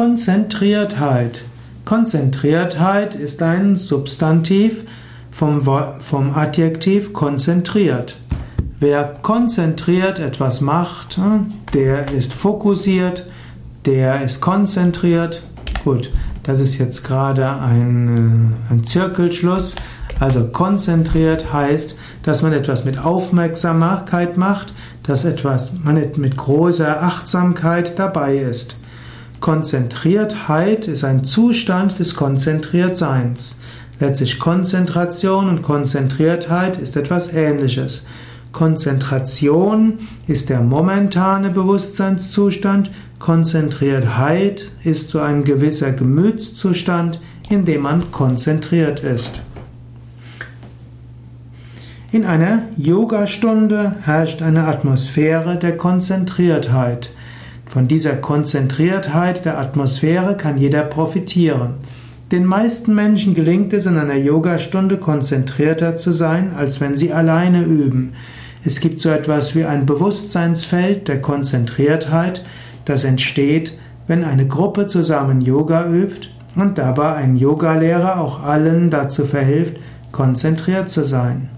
Konzentriertheit. Konzentriertheit ist ein Substantiv vom, vom Adjektiv konzentriert. Wer konzentriert etwas macht, hm, der ist fokussiert, der ist konzentriert. Gut, das ist jetzt gerade ein, äh, ein Zirkelschluss. Also konzentriert heißt, dass man etwas mit Aufmerksamkeit macht, dass etwas man mit großer Achtsamkeit dabei ist. Konzentriertheit ist ein Zustand des Konzentriertseins. Letztlich Konzentration und Konzentriertheit ist etwas Ähnliches. Konzentration ist der momentane Bewusstseinszustand, Konzentriertheit ist so ein gewisser Gemütszustand, in dem man konzentriert ist. In einer Yogastunde herrscht eine Atmosphäre der Konzentriertheit. Von dieser Konzentriertheit der Atmosphäre kann jeder profitieren. Den meisten Menschen gelingt es in einer Yogastunde konzentrierter zu sein, als wenn sie alleine üben. Es gibt so etwas wie ein Bewusstseinsfeld der Konzentriertheit, das entsteht, wenn eine Gruppe zusammen Yoga übt und dabei ein Yogalehrer auch allen dazu verhilft, konzentriert zu sein.